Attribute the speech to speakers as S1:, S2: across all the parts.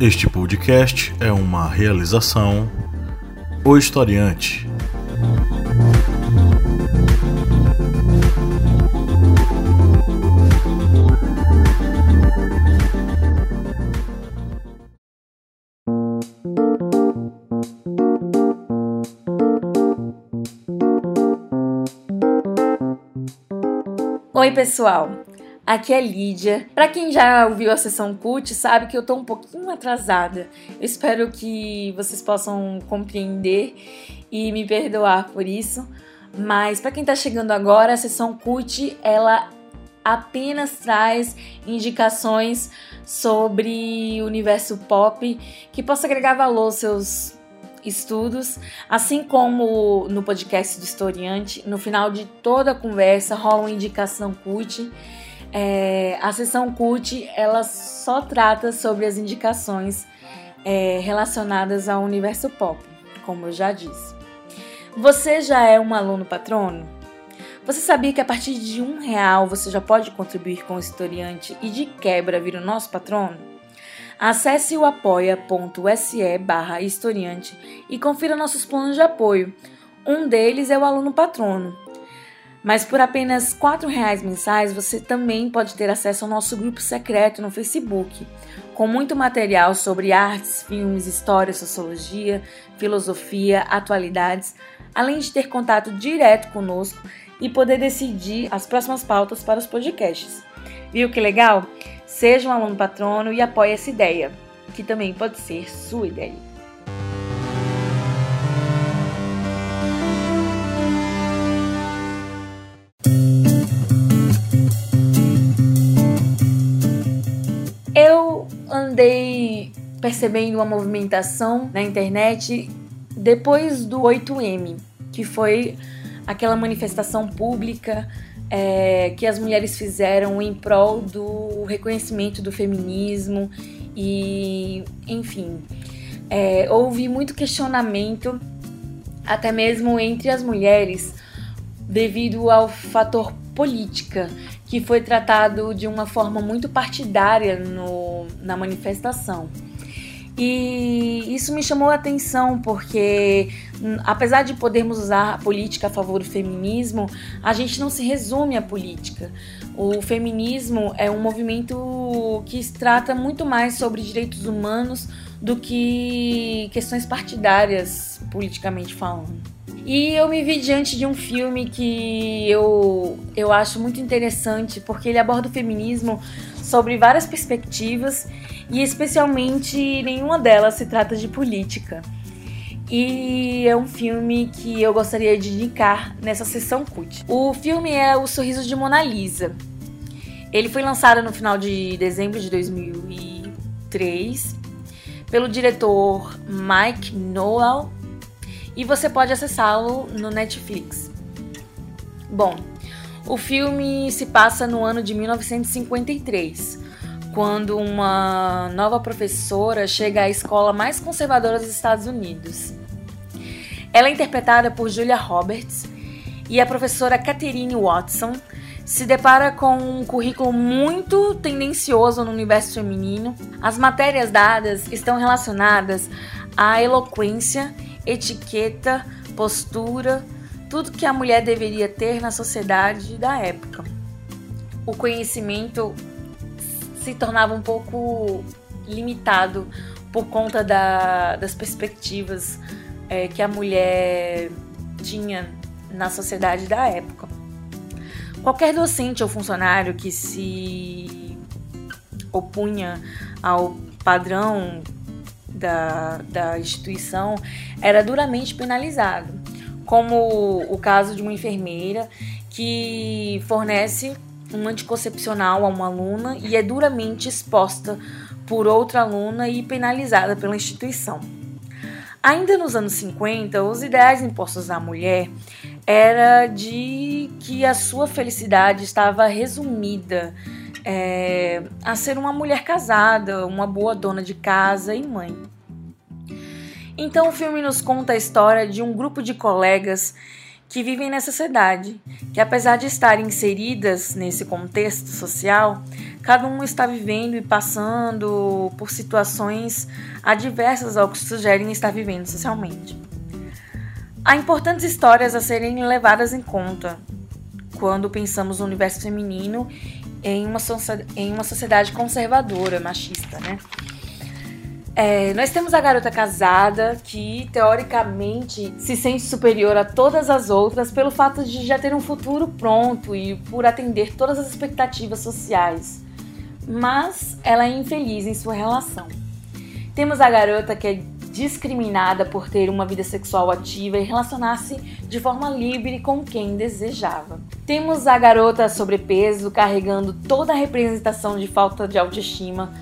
S1: Este podcast é uma realização O Historiante.
S2: Oi, pessoal. Aqui é Lídia. Para quem já ouviu a sessão CUT, sabe que eu tô um pouquinho atrasada. Eu espero que vocês possam compreender e me perdoar por isso. Mas para quem tá chegando agora, a sessão CUT, ela apenas traz indicações sobre o universo pop que possa agregar valor aos seus estudos, assim como no podcast do historiante, no final de toda a conversa rola uma indicação CUT. É, a sessão CUT ela só trata sobre as indicações é, relacionadas ao universo pop, como eu já disse. Você já é um aluno patrono? Você sabia que a partir de um real você já pode contribuir com o historiante e de quebra vir o nosso patrono? Acesse o apoia.se barra historiante e confira nossos planos de apoio. Um deles é o aluno patrono. Mas por apenas R$ reais mensais você também pode ter acesso ao nosso grupo secreto no Facebook, com muito material sobre artes, filmes, história, sociologia, filosofia, atualidades, além de ter contato direto conosco e poder decidir as próximas pautas para os podcasts. Viu que legal? Seja um aluno patrono e apoie essa ideia, que também pode ser sua ideia. Percebendo uma movimentação na internet depois do 8M, que foi aquela manifestação pública é, que as mulheres fizeram em prol do reconhecimento do feminismo e, enfim, é, houve muito questionamento, até mesmo entre as mulheres, devido ao fator política, que foi tratado de uma forma muito partidária no, na manifestação. E isso me chamou a atenção porque, hum, apesar de podermos usar a política a favor do feminismo, a gente não se resume à política. O feminismo é um movimento que trata muito mais sobre direitos humanos do que questões partidárias, politicamente falando. E eu me vi diante de um filme que eu, eu acho muito interessante porque ele aborda o feminismo sobre várias perspectivas e especialmente nenhuma delas se trata de política. E é um filme que eu gostaria de indicar nessa sessão CUT. O filme é O Sorriso de Mona Lisa. Ele foi lançado no final de dezembro de 2003 pelo diretor Mike Noel e você pode acessá-lo no Netflix. Bom, o filme se passa no ano de 1953, quando uma nova professora chega à escola mais conservadora dos Estados Unidos. Ela é interpretada por Julia Roberts e a professora Catherine Watson se depara com um currículo muito tendencioso no universo feminino. As matérias dadas estão relacionadas à eloquência, etiqueta, postura, tudo que a mulher deveria ter na sociedade da época. O conhecimento se tornava um pouco limitado por conta da, das perspectivas é, que a mulher tinha na sociedade da época. Qualquer docente ou funcionário que se opunha ao padrão da, da instituição era duramente penalizado, como o caso de uma enfermeira que fornece um anticoncepcional a uma aluna e é duramente exposta por outra aluna e penalizada pela instituição. Ainda nos anos 50, os ideais impostos à mulher era de que a sua felicidade estava resumida é, a ser uma mulher casada, uma boa dona de casa e mãe. Então o filme nos conta a história de um grupo de colegas que vivem nessa sociedade, que apesar de estarem inseridas nesse contexto social, cada um está vivendo e passando por situações adversas ao que sugerem estar vivendo socialmente. Há importantes histórias a serem levadas em conta quando pensamos no universo feminino em uma, em uma sociedade conservadora, machista, né? É, nós temos a garota casada que, teoricamente, se sente superior a todas as outras pelo fato de já ter um futuro pronto e por atender todas as expectativas sociais. Mas ela é infeliz em sua relação. Temos a garota que é discriminada por ter uma vida sexual ativa e relacionar-se de forma livre com quem desejava. Temos a garota sobrepeso carregando toda a representação de falta de autoestima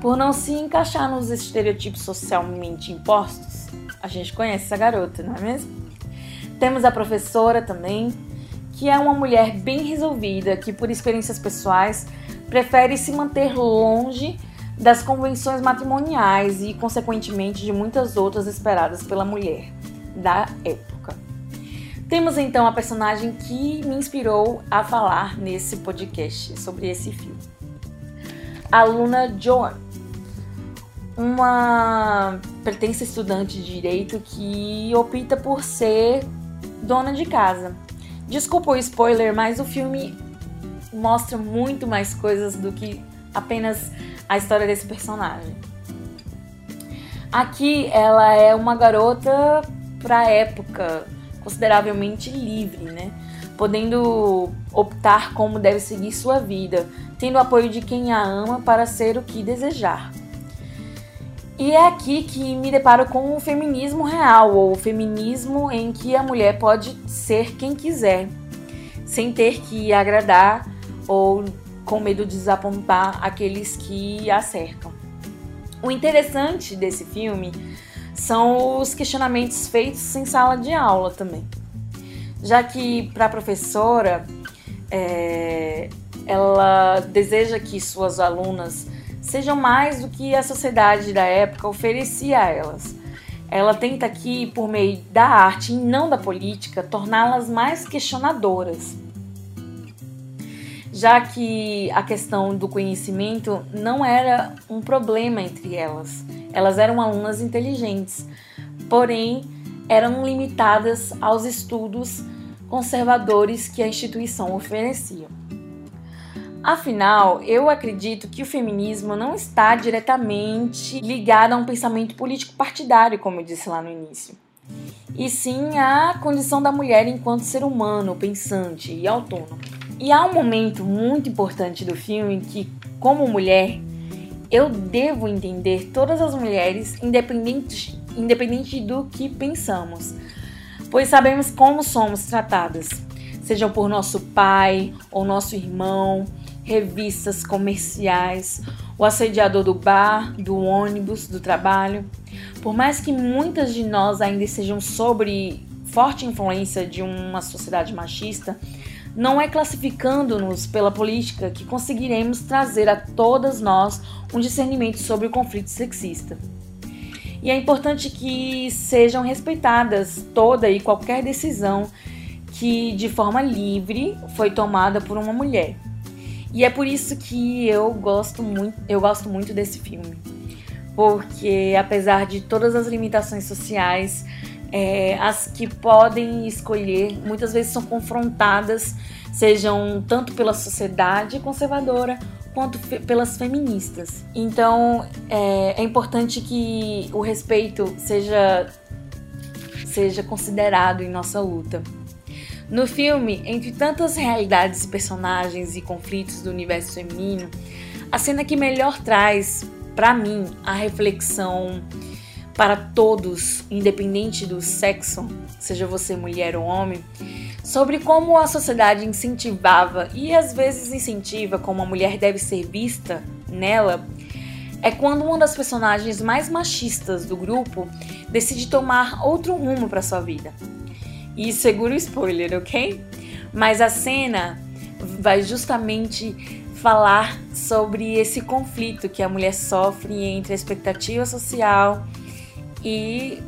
S2: por não se encaixar nos estereotipos socialmente impostos. A gente conhece essa garota, não é mesmo? Temos a professora também, que é uma mulher bem resolvida, que por experiências pessoais prefere se manter longe das convenções matrimoniais e, consequentemente, de muitas outras esperadas pela mulher da época. Temos então a personagem que me inspirou a falar nesse podcast sobre esse filme. A Luna Joan, uma pertence estudante de direito que opta por ser dona de casa. Desculpa o spoiler, mas o filme mostra muito mais coisas do que apenas a história desse personagem. Aqui ela é uma garota para época consideravelmente livre, né? Podendo optar como deve seguir sua vida, tendo apoio de quem a ama para ser o que desejar. E é aqui que me deparo com o feminismo real, ou o feminismo em que a mulher pode ser quem quiser, sem ter que agradar ou com medo de desapontar aqueles que a cercam. O interessante desse filme são os questionamentos feitos em sala de aula também, já que para a professora é, ela deseja que suas alunas sejam mais do que a sociedade da época oferecia a elas. Ela tenta aqui, por meio da arte e não da política, torná-las mais questionadoras já que a questão do conhecimento não era um problema entre elas. Elas eram alunas inteligentes, porém eram limitadas aos estudos conservadores que a instituição oferecia. Afinal, eu acredito que o feminismo não está diretamente ligado a um pensamento político partidário, como eu disse lá no início, e sim à condição da mulher enquanto ser humano, pensante e autônomo. E há um momento muito importante do filme que, como mulher, eu devo entender todas as mulheres, independente, independente do que pensamos, pois sabemos como somos tratadas, seja por nosso pai ou nosso irmão, revistas comerciais, o assediador do bar, do ônibus, do trabalho. Por mais que muitas de nós ainda sejam sobre forte influência de uma sociedade machista, não é classificando-nos pela política que conseguiremos trazer a todas nós um discernimento sobre o conflito sexista. E é importante que sejam respeitadas toda e qualquer decisão que de forma livre foi tomada por uma mulher. E é por isso que eu gosto muito, eu gosto muito desse filme. Porque apesar de todas as limitações sociais, é, as que podem escolher muitas vezes são confrontadas, sejam tanto pela sociedade conservadora quanto pelas feministas. Então é, é importante que o respeito seja, seja considerado em nossa luta. No filme, entre tantas realidades, personagens e conflitos do universo feminino, a cena que melhor traz, para mim, a reflexão para todos, independente do sexo, seja você mulher ou homem, sobre como a sociedade incentivava e às vezes incentiva como a mulher deve ser vista nela, é quando uma das personagens mais machistas do grupo decide tomar outro rumo para sua vida. E segura o spoiler, ok? Mas a cena vai justamente falar sobre esse conflito que a mulher sofre entre a expectativa social e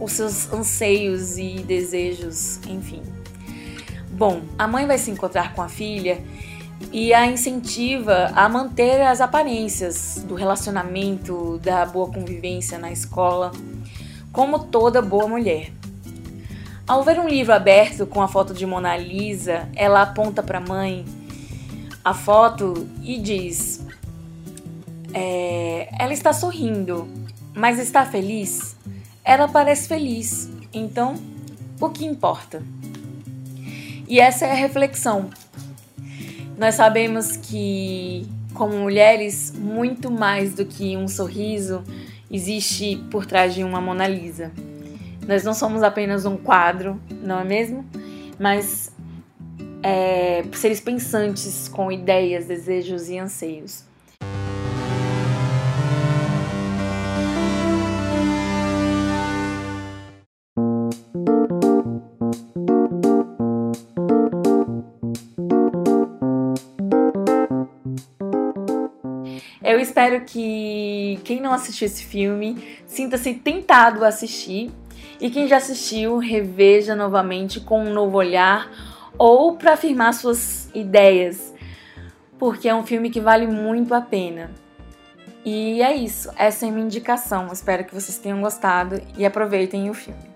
S2: os seus anseios e desejos, enfim. Bom, a mãe vai se encontrar com a filha e a incentiva a manter as aparências do relacionamento, da boa convivência na escola, como toda boa mulher. Ao ver um livro aberto com a foto de Mona Lisa, ela aponta para a mãe a foto e diz: é, Ela está sorrindo, mas está feliz? Ela parece feliz, então o que importa? E essa é a reflexão. Nós sabemos que, como mulheres, muito mais do que um sorriso existe por trás de uma Mona Lisa. Nós não somos apenas um quadro, não é mesmo? Mas é, seres pensantes com ideias, desejos e anseios. Espero que quem não assistiu esse filme sinta-se tentado a assistir e quem já assistiu reveja novamente com um novo olhar ou para afirmar suas ideias, porque é um filme que vale muito a pena. E é isso, essa é a minha indicação. Espero que vocês tenham gostado e aproveitem o filme.